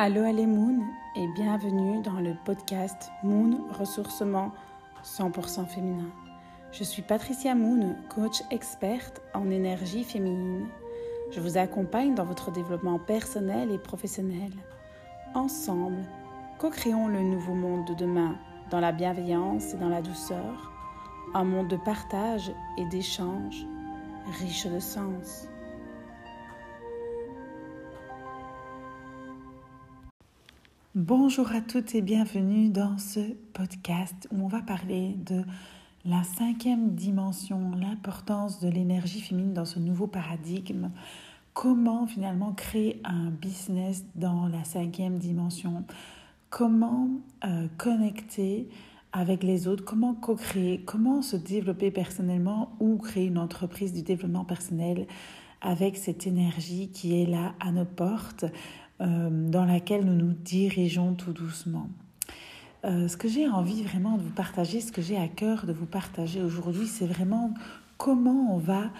Allô, allez Moon et bienvenue dans le podcast Moon Ressourcement 100% féminin. Je suis Patricia Moon, coach experte en énergie féminine. Je vous accompagne dans votre développement personnel et professionnel. Ensemble, co-créons le nouveau monde de demain dans la bienveillance et dans la douceur, un monde de partage et d'échange riche de sens. Bonjour à toutes et bienvenue dans ce podcast où on va parler de la cinquième dimension, l'importance de l'énergie féminine dans ce nouveau paradigme, comment finalement créer un business dans la cinquième dimension, comment euh, connecter avec les autres, comment co-créer, comment se développer personnellement ou créer une entreprise du développement personnel avec cette énergie qui est là à nos portes? Dans laquelle nous nous dirigeons tout doucement. Euh, ce que j'ai envie vraiment de vous partager, ce que j'ai à cœur de vous partager aujourd'hui, c'est vraiment comment on va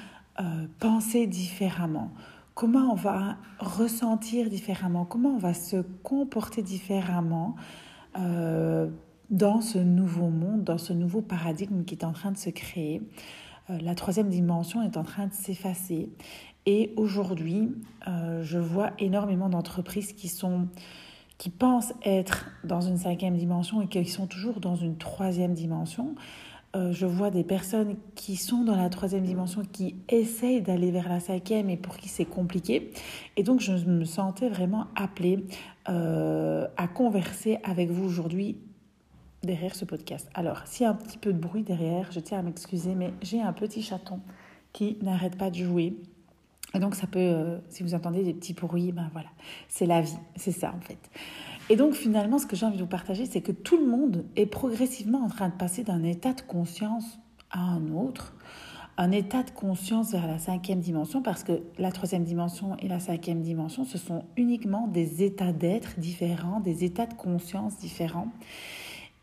euh, penser différemment, comment on va ressentir différemment, comment on va se comporter différemment dans ce nouveau monde, dans ce nouveau paradigme qui est en train de se créer. la troisième dimension est en train de s'effacer et aujourd'hui, euh, je vois énormément d'entreprises qui sont qui pensent être dans une cinquième dimension et qui sont toujours dans une troisième dimension. Euh, je vois des personnes qui sont dans la troisième dimension, qui essayent d'aller vers la cinquième et pour qui c'est compliqué. Et donc, je me sentais vraiment appelée euh, à converser avec vous aujourd'hui derrière ce podcast. Alors, s'il y a un petit peu de bruit derrière, je tiens à m'excuser, mais j'ai un petit chaton qui n'arrête pas de jouer et donc ça peut, euh, si vous entendez des petits bruits, ben voilà, c'est la vie, c'est ça en fait. Et donc finalement, ce que j'ai envie de vous partager, c'est que tout le monde est progressivement en train de passer d'un état de conscience à un autre, un état de conscience vers la cinquième dimension, parce que la troisième dimension et la cinquième dimension, ce sont uniquement des états d'être différents, des états de conscience différents.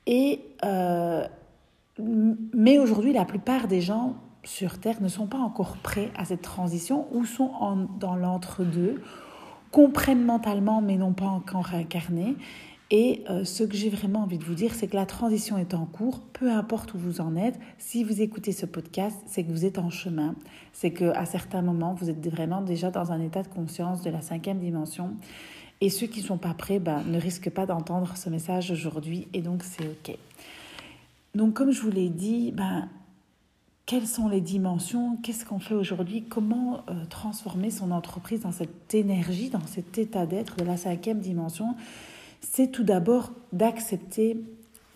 Et euh, mais aujourd'hui, la plupart des gens sur Terre ne sont pas encore prêts à cette transition ou sont dans l'entre-deux, comprennent mentalement mais n'ont pas encore incarné. Et euh, ce que j'ai vraiment envie de vous dire, c'est que la transition est en cours, peu importe où vous en êtes. Si vous écoutez ce podcast, c'est que vous êtes en chemin, c'est qu'à certains moments, vous êtes vraiment déjà dans un état de conscience de la cinquième dimension. Et ceux qui ne sont pas prêts ben, ne risquent pas d'entendre ce message aujourd'hui, et donc c'est OK. Donc comme je vous l'ai dit, ben, quelles sont les dimensions, qu'est-ce qu'on fait aujourd'hui, comment euh, transformer son entreprise dans cette énergie, dans cet état d'être de la cinquième dimension, c'est tout d'abord d'accepter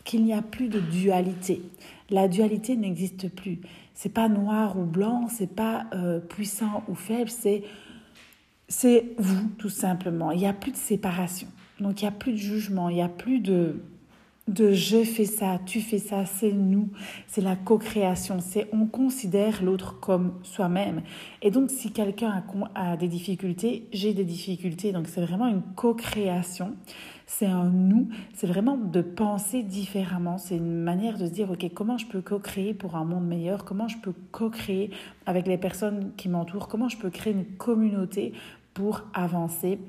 qu'il n'y a plus de dualité. La dualité n'existe plus. C'est pas noir ou blanc, c'est pas euh, puissant ou faible, c'est c'est vous tout simplement. Il n'y a plus de séparation. Donc il n'y a plus de jugement, il n'y a plus de de je fais ça, tu fais ça, c'est nous, c'est la co-création, c'est on considère l'autre comme soi-même. Et donc si quelqu'un a, des difficultés, j'ai des difficultés, donc c'est vraiment une co-création, c'est un nous, c'est vraiment de penser différemment, c'est une manière de se dire, ok, comment je peux co-créer pour un monde meilleur, comment je peux co-créer avec les personnes qui m'entourent, comment je peux créer une communauté pour avancer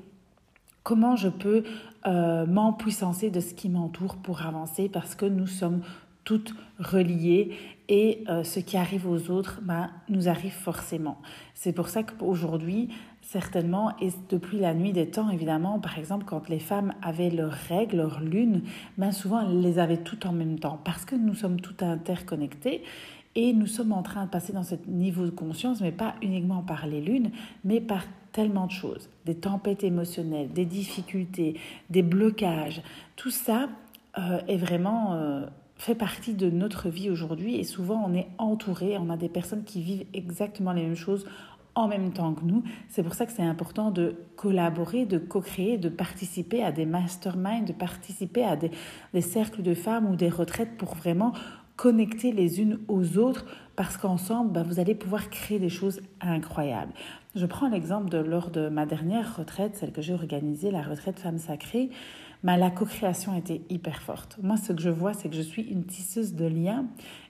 Comment je peux euh, m'empuissancer de ce qui m'entoure pour avancer parce que nous sommes toutes reliées et euh, ce qui arrive aux autres ben, nous arrive forcément. C'est pour ça qu'aujourd'hui, certainement, et depuis la nuit des temps, évidemment, par exemple, quand les femmes avaient leurs règles, leur lune, ben souvent elles les avaient toutes en même temps parce que nous sommes toutes interconnectées et nous sommes en train de passer dans ce niveau de conscience, mais pas uniquement par les lunes, mais par tellement de choses, des tempêtes émotionnelles, des difficultés, des blocages. Tout ça euh, est vraiment euh, fait partie de notre vie aujourd'hui et souvent on est entouré, on a des personnes qui vivent exactement les mêmes choses en même temps que nous. C'est pour ça que c'est important de collaborer, de co-créer, de participer à des masterminds, de participer à des, des cercles de femmes ou des retraites pour vraiment connecter les unes aux autres parce qu'ensemble, bah, vous allez pouvoir créer des choses incroyables. Je prends l'exemple de lors de ma dernière retraite, celle que j'ai organisée, la retraite femme sacrée, mais la co-création était hyper forte. Moi, ce que je vois, c'est que je suis une tisseuse de liens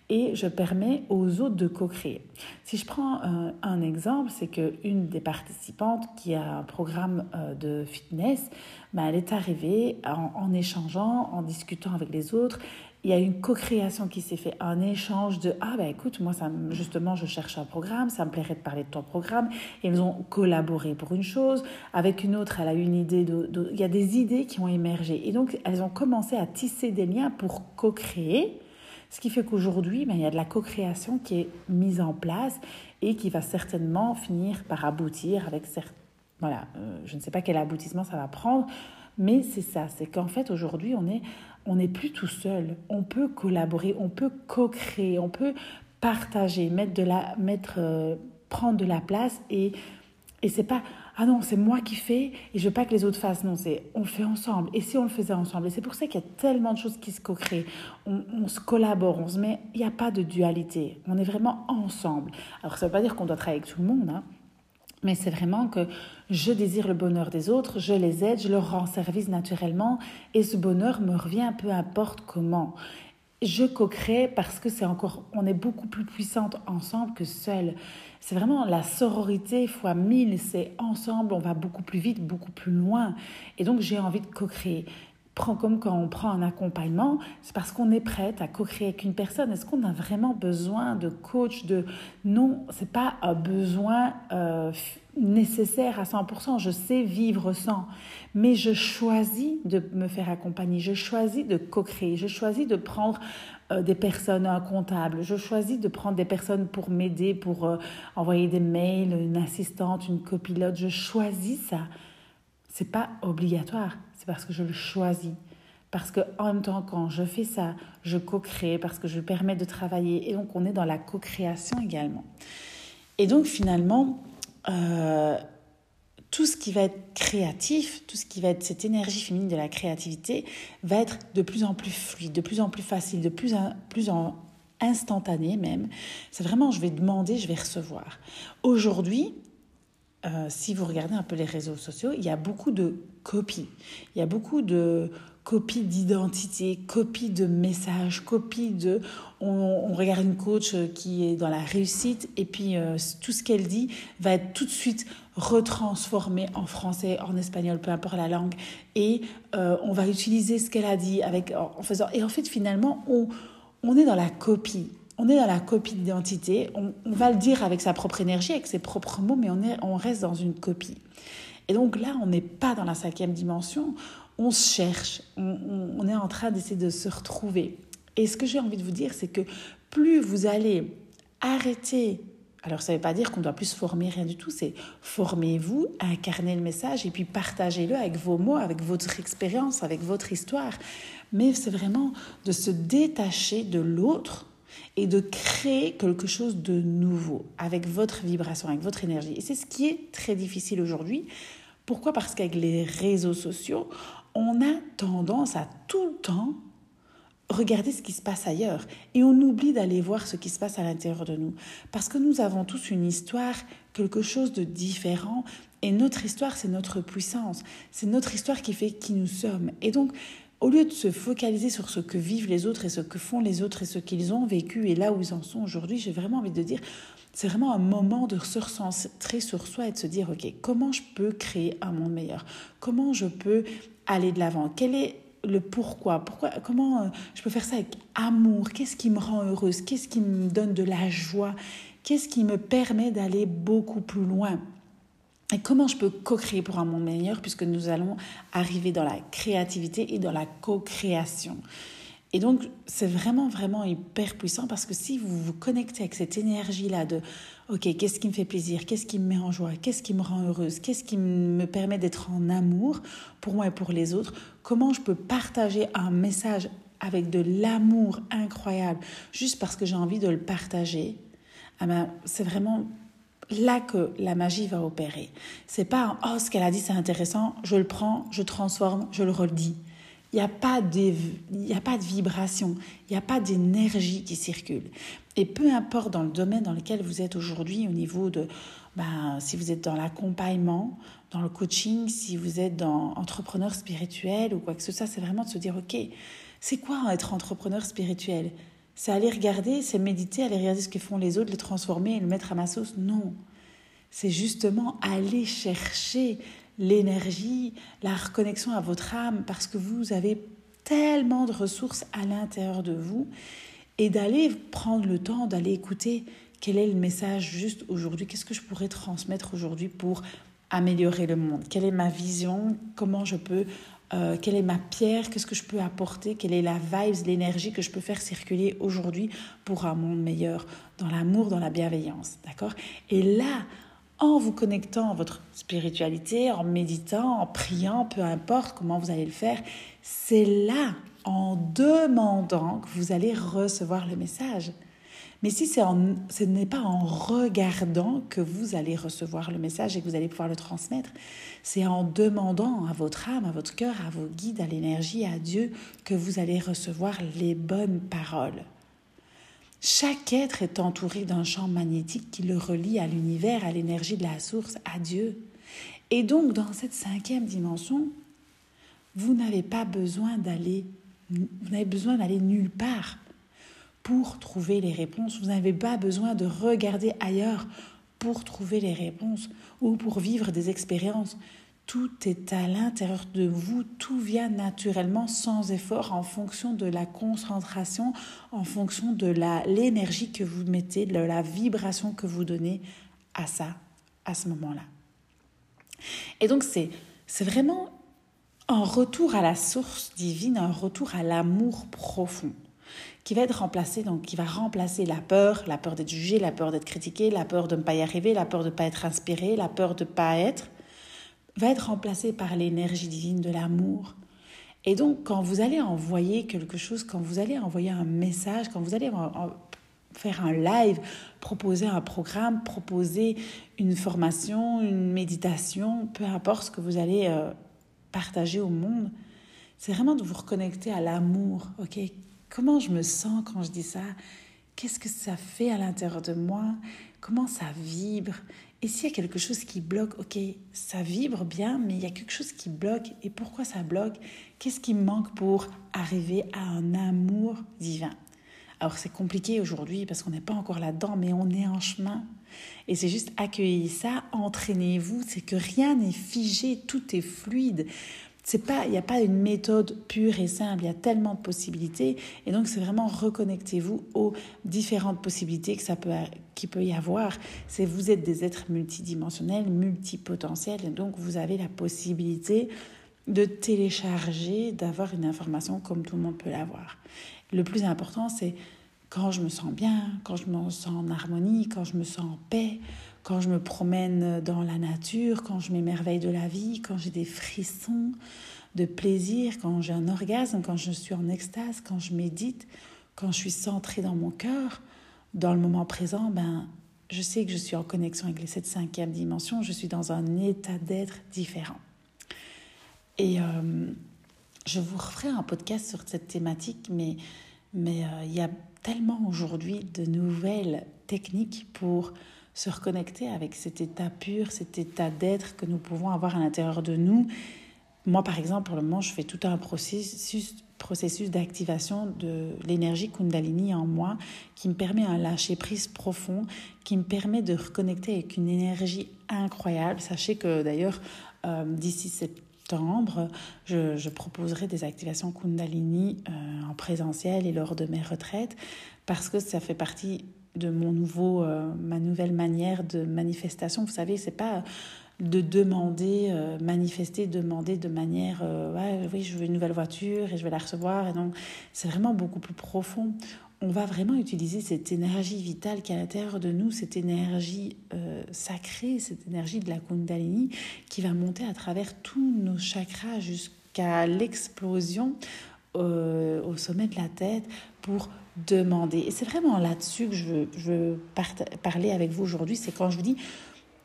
et je permets aux autres de co-créer. Si je prends euh, un, exemple, c'est qu'une des participantes qui a un programme euh, de fitness, ben, elle est arrivée en, en, échangeant, en discutant avec les autres il y a une co-création qui s'est fait, un échange de ah ben écoute moi ça justement je cherche un programme, ça me plairait de parler de ton programme. Ils ont collaboré pour une chose, avec une autre elle a eu une idée il y a des idées qui ont émergé et donc elles ont commencé à tisser des liens pour co-créer. Ce qui fait qu'aujourd'hui, ben, il y a de la co-création qui est mise en place et qui va certainement finir par aboutir avec certains. Voilà, euh, je ne sais pas quel aboutissement ça va prendre, mais c'est ça, c'est qu'en fait aujourd'hui on est on n'est plus tout seul. On peut collaborer, on peut co-créer, on peut partager, mettre de la, mettre, euh, prendre de la place et et c'est pas ah non c'est moi qui fais et je veux pas que les autres fassent. Non c'est on le fait ensemble. Et si on le faisait ensemble? Et c'est pour ça qu'il y a tellement de choses qui se co-créent. On, se collabore on se met il n'y a pas de dualité. On est vraiment ensemble. Alors ça veut pas dire qu'on doit travailler avec tout le monde hein, mais c'est vraiment que je désire le bonheur des autres, je les aide, je leur rends service naturellement, et ce bonheur me revient peu importe comment. Je co-crée parce que c'est encore, on est beaucoup plus puissante ensemble que seule. C'est vraiment la sororité fois mille, c'est ensemble, on va beaucoup plus vite, beaucoup plus loin. Et donc j'ai envie de co-créer prend comme quand on prend un accompagnement, c'est parce qu'on est prête à co-créer avec une personne. Est-ce qu'on a vraiment besoin de coach de non, c'est pas un besoin euh, nécessaire à 100%. Je sais vivre sans, mais je choisis de me faire accompagner. Je choisis de co-créer. Je choisis de prendre euh, des personnes, un comptable. Je choisis de prendre des personnes pour m'aider, pour euh, envoyer des mails, une assistante, une copilote. Je choisis ça. C'est pas obligatoire c'est parce que je le choisis. Parce que en même temps, quand je fais ça, je co-crée, parce que je permets de travailler. Et donc, on est dans la co-création également. Et donc, finalement, euh, tout ce qui va être créatif, tout ce qui va être cette énergie féminine de la créativité, va être de plus en plus fluide, de plus en plus facile, de plus en plus en instantané même. C'est vraiment, je vais demander, je vais recevoir. Aujourd'hui, euh, si vous regardez un peu les réseaux sociaux, il y a beaucoup de copies. Il y a beaucoup de copies d'identité, copies de messages, copies de... On, regarde une coach qui est dans la réussite et puis euh, tout ce qu'elle dit va être tout de suite retransformé en français, en espagnol, peu importe la langue. Et euh, on va utiliser ce qu'elle a dit avec, en faisant... Et en fait, finalement, on, on est dans la copie on est dans la copie d'identité. On, va le dire avec sa propre énergie, avec ses propres mots, mais on, est, on reste dans une copie. Et donc là, on n'est pas dans la cinquième dimension. On se cherche. On, est en train d'essayer de se retrouver. Et ce que j'ai envie de vous dire, c'est que plus vous allez arrêter alors, ça ne veut pas dire qu'on doit plus se former, rien du tout. C'est formez-vous, incarnez le message et puis partagez-le avec vos mots, avec votre expérience, avec votre histoire. Mais c'est vraiment de se détacher de l'autre et de créer quelque chose de nouveau avec votre vibration, avec votre énergie. Et c'est ce qui est très difficile aujourd'hui. Pourquoi? Parce qu'avec les réseaux sociaux, on a tendance à tout le temps regarder ce qui se passe ailleurs et on oublie d'aller voir ce qui se passe à l'intérieur de nous. Parce que nous avons tous une histoire, quelque chose de différent et notre histoire, c'est notre puissance. C'est notre histoire qui fait qui nous sommes. Et donc, au lieu de se focaliser sur ce que vivent les autres et ce que font les autres et ce qu'ils ont vécu et là où ils en sont aujourd'hui, j'ai vraiment envie de dire, c'est vraiment un moment de se recentrer sur soi et de se dire, OK, comment je peux créer un monde meilleur? Comment je peux aller de l'avant? Quel est le pourquoi, pourquoi comment euh, je peux faire ça avec amour? Qu'est-ce qui me rend heureuse? Qu'est-ce qui me donne de la joie? Qu'est-ce qui me permet d'aller beaucoup plus loin? Et comment je peux co-créer pour un monde meilleur puisque nous allons arriver dans la créativité et dans la co-création. Et donc, c'est vraiment, vraiment hyper puissant parce que si vous vous connectez avec cette énergie-là de, OK, qu'est-ce qui me fait plaisir, qu'est-ce qui me met en joie, qu'est-ce qui me rend heureuse, qu'est-ce qui me permet d'être en amour pour moi et pour les autres, comment je peux partager un message avec de l'amour incroyable juste parce que j'ai envie de le partager, ah ben, c'est vraiment là que la magie va opérer. C'est pas oh ce qu'elle a dit c'est intéressant, je le prends, je transforme, je le redis. Il n'y a pas de, il a pas de vibration, il n'y a pas d'énergie qui circule. Et peu importe dans le domaine dans lequel vous êtes aujourd'hui, au niveau de ben, si vous êtes dans l'accompagnement, dans le coaching, si vous êtes dans entrepreneur spirituel ou quoi que ce soit, c'est vraiment de se dire, OK, c'est quoi être entrepreneur spirituel? C'est aller regarder, c'est méditer, aller regarder ce que font les autres, le transformer et le mettre à ma sauce. Non. C'est justement aller chercher l'énergie, la reconnexion à votre âme, parce que vous avez tellement de ressources à l'intérieur de vous, et d'aller prendre le temps d'aller écouter quel est le message juste aujourd'hui, qu'est-ce que je pourrais transmettre aujourd'hui pour améliorer le monde, quelle est ma vision, comment je peux, euh, quelle est ma pierre, qu'est-ce que je peux apporter, quelle est la vibe, l'énergie que je peux faire circuler aujourd'hui pour un monde meilleur, dans l'amour, dans la bienveillance, d'accord? Et là, en vous connectant à votre spiritualité, en méditant, en priant, peu importe comment vous allez le faire, c'est là, en demandant, que vous allez recevoir le message. Mais si ce n'est pas en regardant que vous allez recevoir le message et que vous allez pouvoir le transmettre, c'est en demandant à votre âme, à votre cœur, à vos guides, à l'énergie, à Dieu, que vous allez recevoir les bonnes paroles. Chaque être est entouré d'un champ magnétique qui le relie à l'univers, à l'énergie de la source, à Dieu. Et donc, dans cette cinquième dimension, vous n'avez pas besoin d'aller, vous n'avez besoin d'aller nulle part pour trouver les réponses. Vous n'avez pas besoin de regarder ailleurs pour trouver les réponses ou pour vivre des expériences. Tout est à l'intérieur de vous, tout vient naturellement sans effort en fonction de la concentration, en fonction de l'énergie que vous mettez, de la vibration que vous donnez à ça, à ce moment-là. Et donc c'est vraiment un retour à la source divine, un retour à l'amour profond qui va être remplacé, donc qui va remplacer la peur, la peur d'être jugé, la peur d'être critiqué, la peur de ne pas y arriver, la peur de ne pas être inspiré, la peur de ne pas être, va être remplacé par l'énergie divine de l'amour. Et donc, quand vous allez envoyer quelque chose, quand vous allez envoyer un message, quand vous allez faire un live, proposer un programme, proposer une formation, une méditation, peu importe ce que vous allez euh, partager au monde, c'est vraiment de vous reconnecter à l'amour, ok? Comment je me sens quand je dis ça? Qu'est-ce que ça fait à l'intérieur de moi? Comment ça vibre? Et s'il y a quelque chose qui bloque, ok, ça vibre bien, mais il y a quelque chose qui bloque. Et pourquoi ça bloque? Qu'est-ce qui me manque pour arriver à un amour divin? Alors c'est compliqué aujourd'hui parce qu'on n'est pas encore là-dedans, mais on est en chemin. Et c'est juste accueillir ça, entraînez-vous, c'est que rien n'est figé, tout est fluide c'est pas, il n'y a pas une méthode pure et simple, il y a tellement de possibilités. Et donc, c'est vraiment reconnectez-vous aux différentes possibilités que ça peut, qu'il peut y avoir. C'est vous êtes des êtres multidimensionnels, multipotentiels, et donc vous avez la possibilité de télécharger, d'avoir une information comme tout le monde peut l'avoir. Le plus important, c'est quand je me sens bien, quand je me sens en harmonie, quand je me sens en paix, quand je me promène dans la nature, quand je m'émerveille de la vie, quand j'ai des frissons de plaisir, quand j'ai un orgasme, quand je suis en extase, quand je médite, quand je suis centrée dans mon cœur, dans le moment présent, ben, je sais que je suis en connexion avec les sept cinquième dimension, je suis dans un état d'être différent. Et euh, je vous referai un podcast sur cette thématique, mais mais euh, il y a tellement aujourd'hui de nouvelles techniques pour se reconnecter avec cet état pur, cet état d'être que nous pouvons avoir à l'intérieur de nous. Moi, par exemple, pour le moment, je fais tout un processus, processus d'activation de l'énergie Kundalini en moi qui me permet un lâcher-prise profond, qui me permet de reconnecter avec une énergie incroyable. Sachez que d'ailleurs, euh, d'ici septembre, je, je, proposerai des activations Kundalini euh, en présentiel et lors de mes retraites parce que ça fait partie de mon nouveau, euh, ma nouvelle manière de manifestation. Vous savez, c'est pas de demander, euh, manifester, demander de manière, euh, ouais, oui, je veux une nouvelle voiture et je vais la recevoir. Et donc, c'est vraiment beaucoup plus profond. On va vraiment utiliser cette énergie vitale qui est à l'intérieur de nous, cette énergie sacrée, cette énergie de la Kundalini qui va monter à travers tous nos chakras jusqu'à l'explosion au sommet de la tête pour demander. Et c'est vraiment là-dessus que je veux, je parler avec vous aujourd'hui. C'est quand je vous dis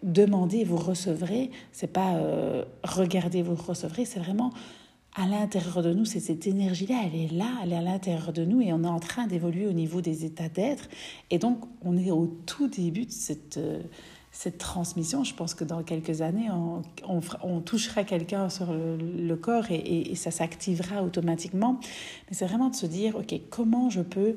demandez, vous recevrez. C'est pas euh, regardez, vous recevrez. C'est vraiment à l'intérieur de nous. C'est cette énergie-là, elle est là, elle est à l'intérieur de nous et on est en train d'évoluer au niveau des états d'être. Et donc, on est au tout début de cette. Euh, cette transmission. Je pense que dans quelques années, on, touchera quelqu'un sur le, corps et, ça s'activera automatiquement. Mais c'est vraiment de se dire, OK, comment je peux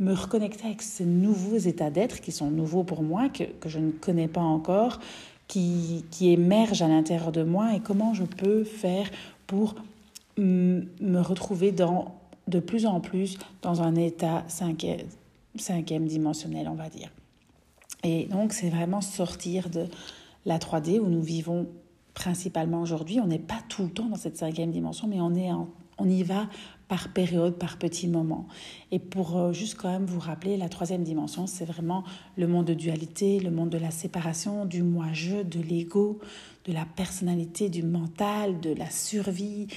me reconnecter avec ces nouveaux états d'être qui sont nouveaux pour moi, que, je ne connais pas encore, qui, émergent à l'intérieur de moi et comment je peux faire pour me retrouver dans, de plus en plus dans un état cinquième dimensionnel, on va dire. Et donc, c'est vraiment sortir de la 3D où nous vivons principalement aujourd'hui. On n'est pas tout le temps dans cette cinquième dimension, mais on, est on y va par période, par petits moments. Et pour euh, juste quand même vous rappeler, la troisième dimension, c'est vraiment le monde de dualité, le monde de la séparation, du moi-je, de l'ego, de la personnalité, du mental, de la survie,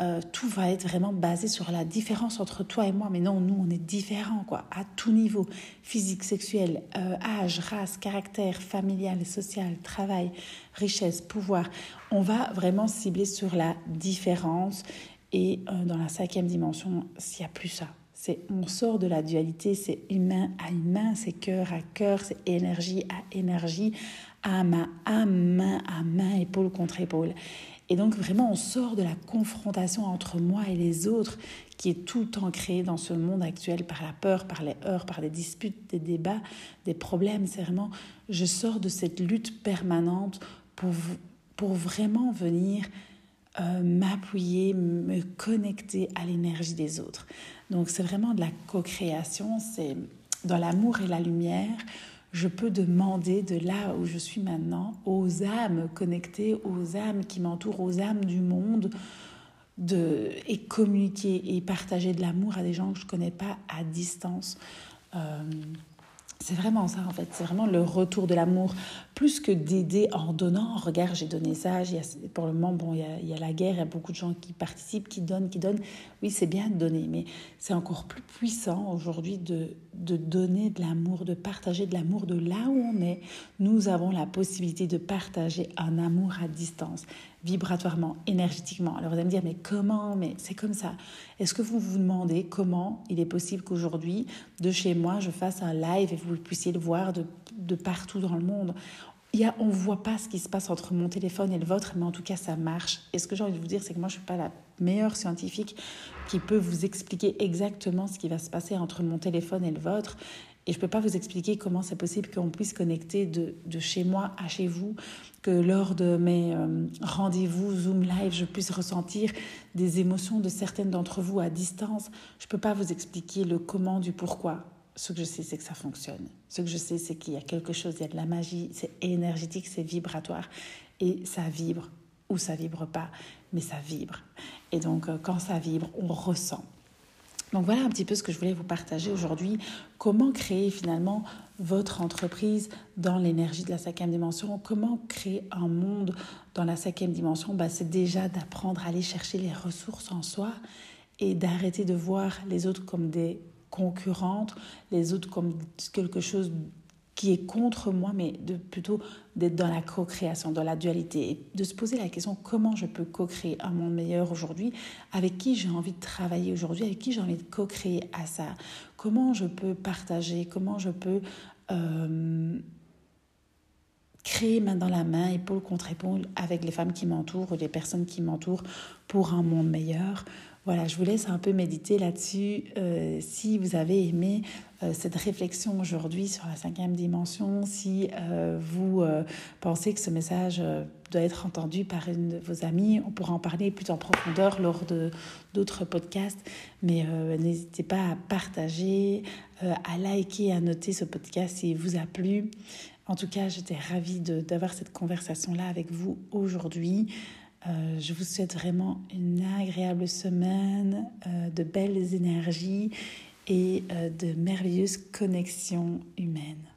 euh, tout va être vraiment basé sur la différence entre toi et moi. Mais non, nous, on est différents, quoi, à tout niveau physique, sexuel, euh, âge, race, caractère, familial, social, travail, richesse, pouvoir. On va vraiment cibler sur la différence. Et euh, dans la cinquième dimension, s'il n'y a plus ça. C'est, on sort de la dualité, c'est humain à humain, c'est cœur à cœur, c'est énergie à énergie, âme à âme, main à main, épaule contre épaule. Et donc vraiment, on sort de la confrontation entre moi et les autres qui est tout le temps créée dans ce monde actuel par la peur, par les heurts, par des disputes, des débats, des problèmes. C'est vraiment, je sors de cette lutte permanente pour, pour vraiment venir euh, m'appuyer, me connecter à l'énergie des autres. Donc c'est vraiment de la co-création, c'est dans l'amour et la lumière je peux demander de là où je suis maintenant aux âmes connectées, aux âmes qui m'entourent, aux âmes du monde, de, et communiquer et partager de l'amour à des gens que je ne connais pas à distance. Euh, c'est vraiment ça en fait, c'est vraiment le retour de l'amour, plus que d'aider en donnant. Regarde, j'ai donné ça, pour le moment, bon, il y, a, y, a, la guerre, il y a beaucoup de gens qui participent, qui donnent, qui donnent. Oui, c'est bien de donner, mais c'est encore plus puissant aujourd'hui de, de donner de l'amour, de partager de l'amour de là où on est. Nous avons la possibilité de partager un amour à distance vibratoirement, énergétiquement. Alors vous allez me dire, mais comment Mais c'est comme ça. Est-ce que vous vous demandez comment il est possible qu'aujourd'hui, de chez moi, je fasse un live et vous puissiez le voir de, de partout dans le monde? Il y a, on ne voit pas ce qui se passe entre mon téléphone et le vôtre, mais en tout cas, ça marche. Et ce que j'ai envie de vous dire, c'est que moi, je ne suis pas la meilleure scientifique qui peut vous expliquer exactement ce qui va se passer entre mon téléphone et le vôtre. Et je ne peux pas vous expliquer comment c'est possible qu'on puisse connecter de, de, chez moi à chez vous, que lors de mes euh, rendez-vous Zoom Live, je puisse ressentir des émotions de certaines d'entre vous à distance. Je ne peux pas vous expliquer le comment du pourquoi. Ce que je sais, c'est que ça fonctionne. Ce que je sais, c'est qu'il y a quelque chose, il y a de la magie, c'est énergétique, c'est vibratoire. Et ça vibre ou ça vibre pas, mais ça vibre. Et donc, euh, quand ça vibre, on ressent. Donc voilà un petit peu ce que je voulais vous partager aujourd'hui. Comment créer finalement votre entreprise dans l'énergie de la cinquième dimension? Comment créer un monde dans la cinquième dimension? Bah, C'est déjà d'apprendre à aller chercher les ressources en soi et d'arrêter de voir les autres comme des concurrentes, les autres comme quelque chose qui est contre moi, mais de plutôt d'être dans la co-création, dans la dualité, et de se poser la question comment je peux co-créer un monde meilleur aujourd'hui, avec qui j'ai envie de travailler aujourd'hui, avec qui j'ai envie de co-créer à ça, comment je peux partager, comment je peux euh, créer main dans la main, épaule contre épaule, avec les femmes qui m'entourent, les personnes qui m'entourent pour un monde meilleur? Voilà, je vous laisse un peu méditer là-dessus. Euh, si vous avez aimé euh, cette réflexion aujourd'hui sur la cinquième dimension, si euh, vous pensez que ce message doit être entendu par une de vos amies, on pourra en parler plus en profondeur lors de d'autres podcasts. Mais n'hésitez pas à partager, à liker, à noter ce podcast s'il vous a plu. En tout cas, j'étais ravie d'avoir cette conversation-là avec vous aujourd'hui. Euh, je vous souhaite vraiment une agréable semaine, euh, de belles énergies et euh, de merveilleuses connexions humaines.